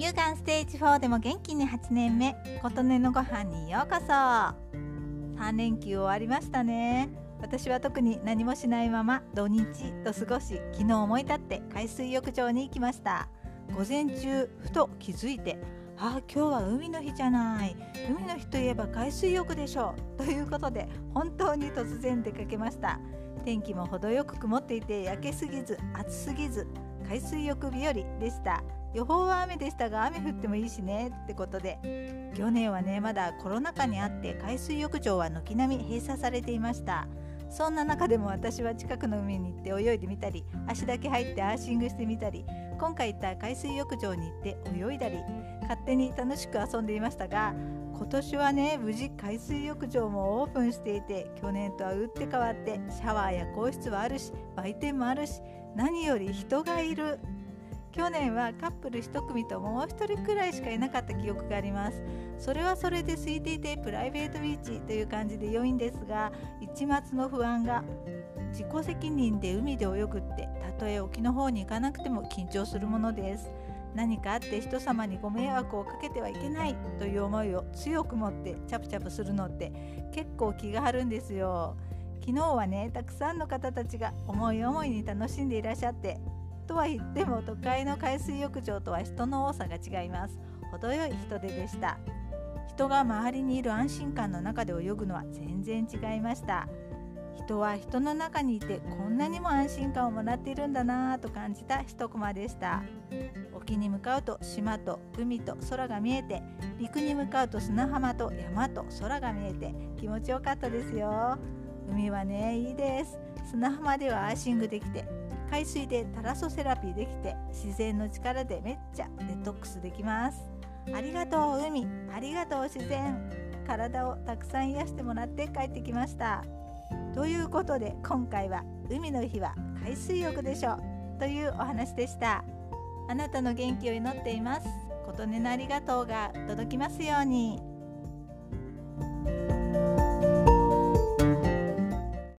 乳がんステージ4でも元気に8年目琴音のご飯にようこそ。3連休終わりましたね。私は特に何もしないまま土日と過ごし昨日思い立って海水浴場に行きました。午前中ふと気づいてああ今日は海の日じゃない。海の日といえば海水浴でしょうということで本当に突然出かけました。天気も程よく曇っていて焼けすぎず暑すぎず海水浴日和でした。予報は雨でしたが雨降ってもいいしね。ってことで去年はねまだコロナ禍にあって海水浴場は軒並み閉鎖されていました。そんな中でも私は近くの海に行って泳いでみたり足だけ入ってアーシングしてみたり今回行った海水浴場に行って泳いだり勝手に楽しく遊んでいましたが今年はね無事海水浴場もオープンしていて去年とは打って変わってシャワーや更衣室はあるし売店もあるし何より人がいる。去年はカップル1組ともう1人くらいしかいなかった記憶があります。それはそれで空いていてプライベートビーチという感じで良いんですが一末の不安が自己責任で海で泳ぐってたとえ沖の方に行かなくても緊張するものです。何かあって人様にご迷惑をかけてはいけないという思いを強く持ってチャプチャプするのって結構気が張るんですよ。昨日はねたくさんの方たちが思い思いに楽しんでいらっしゃってとは言っても都会の海水浴場とは人の多さが違います。程よい人手でした。人が周りにいる安心感の中で泳ぐのは全然違いました。人は人の中にいてこんなにも安心感をもらっているんだなぁと感じた一コマでした。沖に向かうと島と海と空が見えて陸に向かうと砂浜と山と空が見えて気持ちよかったですよ。海はねいいです。砂浜ではアーシングできて海水でタラソセラピーできて自然の力でめっちゃデトックスできます。ありがとう海。ありがとう自然。体をたくさん癒してもらって帰ってきました。ということで今回は海の日は海水浴でしょう。というお話でした。あなたの元気を祈っています。琴音のありがとうが届きますように。